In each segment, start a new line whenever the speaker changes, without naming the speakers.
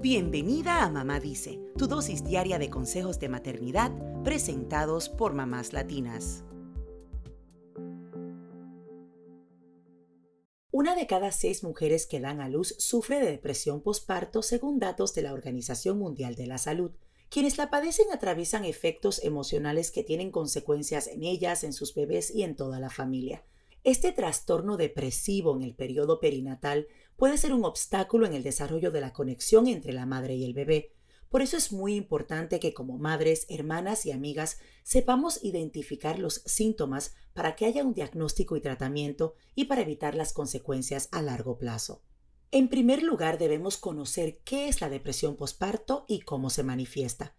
Bienvenida a Mamá Dice, tu dosis diaria de consejos de maternidad presentados por mamás latinas. Una de cada seis mujeres que dan a luz sufre de depresión postparto según datos de la Organización Mundial de la Salud. Quienes la padecen atraviesan efectos emocionales que tienen consecuencias en ellas, en sus bebés y en toda la familia. Este trastorno depresivo en el periodo perinatal puede ser un obstáculo en el desarrollo de la conexión entre la madre y el bebé. Por eso es muy importante que como madres, hermanas y amigas sepamos identificar los síntomas para que haya un diagnóstico y tratamiento y para evitar las consecuencias a largo plazo. En primer lugar, debemos conocer qué es la depresión postparto y cómo se manifiesta.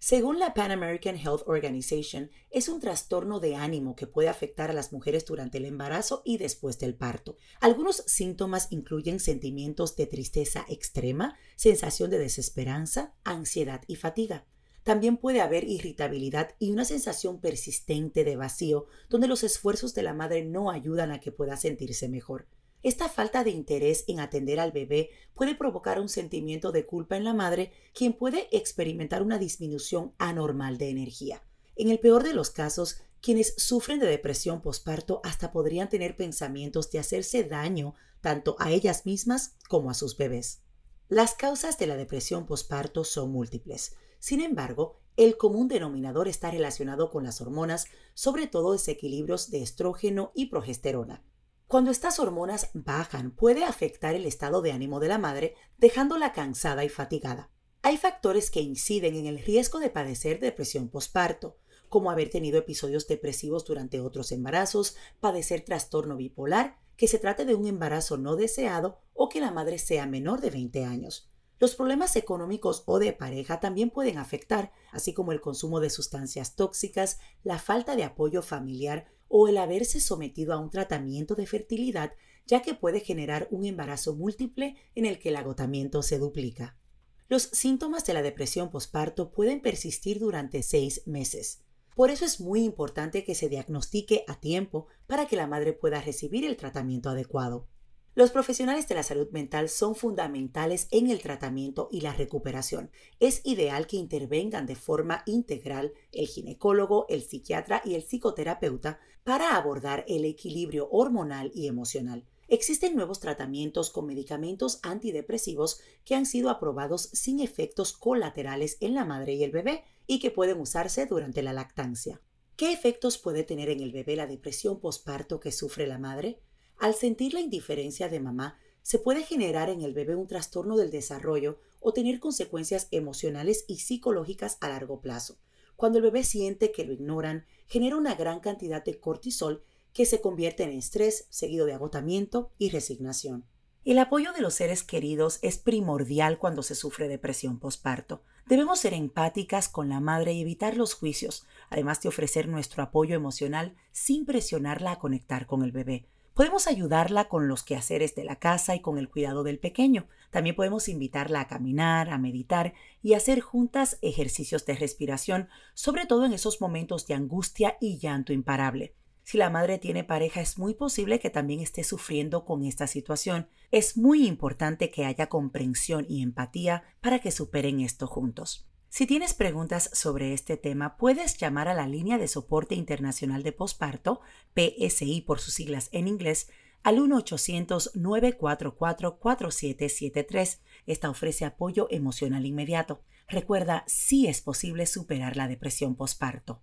Según la Pan American Health Organization, es un trastorno de ánimo que puede afectar a las mujeres durante el embarazo y después del parto. Algunos síntomas incluyen sentimientos de tristeza extrema, sensación de desesperanza, ansiedad y fatiga. También puede haber irritabilidad y una sensación persistente de vacío, donde los esfuerzos de la madre no ayudan a que pueda sentirse mejor. Esta falta de interés en atender al bebé puede provocar un sentimiento de culpa en la madre, quien puede experimentar una disminución anormal de energía. En el peor de los casos, quienes sufren de depresión postparto hasta podrían tener pensamientos de hacerse daño tanto a ellas mismas como a sus bebés. Las causas de la depresión postparto son múltiples. Sin embargo, el común denominador está relacionado con las hormonas, sobre todo desequilibrios de estrógeno y progesterona. Cuando estas hormonas bajan puede afectar el estado de ánimo de la madre, dejándola cansada y fatigada. Hay factores que inciden en el riesgo de padecer depresión postparto, como haber tenido episodios depresivos durante otros embarazos, padecer trastorno bipolar, que se trate de un embarazo no deseado o que la madre sea menor de 20 años. Los problemas económicos o de pareja también pueden afectar, así como el consumo de sustancias tóxicas, la falta de apoyo familiar o el haberse sometido a un tratamiento de fertilidad, ya que puede generar un embarazo múltiple en el que el agotamiento se duplica. Los síntomas de la depresión posparto pueden persistir durante seis meses. Por eso es muy importante que se diagnostique a tiempo para que la madre pueda recibir el tratamiento adecuado. Los profesionales de la salud mental son fundamentales en el tratamiento y la recuperación. Es ideal que intervengan de forma integral el ginecólogo, el psiquiatra y el psicoterapeuta para abordar el equilibrio hormonal y emocional. Existen nuevos tratamientos con medicamentos antidepresivos que han sido aprobados sin efectos colaterales en la madre y el bebé y que pueden usarse durante la lactancia. ¿Qué efectos puede tener en el bebé la depresión postparto que sufre la madre? Al sentir la indiferencia de mamá, se puede generar en el bebé un trastorno del desarrollo o tener consecuencias emocionales y psicológicas a largo plazo. Cuando el bebé siente que lo ignoran, genera una gran cantidad de cortisol que se convierte en estrés, seguido de agotamiento y resignación. El apoyo de los seres queridos es primordial cuando se sufre depresión postparto. Debemos ser empáticas con la madre y evitar los juicios, además de ofrecer nuestro apoyo emocional sin presionarla a conectar con el bebé. Podemos ayudarla con los quehaceres de la casa y con el cuidado del pequeño. También podemos invitarla a caminar, a meditar y hacer juntas ejercicios de respiración, sobre todo en esos momentos de angustia y llanto imparable. Si la madre tiene pareja, es muy posible que también esté sufriendo con esta situación. Es muy importante que haya comprensión y empatía para que superen esto juntos. Si tienes preguntas sobre este tema, puedes llamar a la línea de soporte internacional de posparto, PSI por sus siglas en inglés, al 1-800-944-4773. Esta ofrece apoyo emocional inmediato. Recuerda, sí es posible superar la depresión posparto.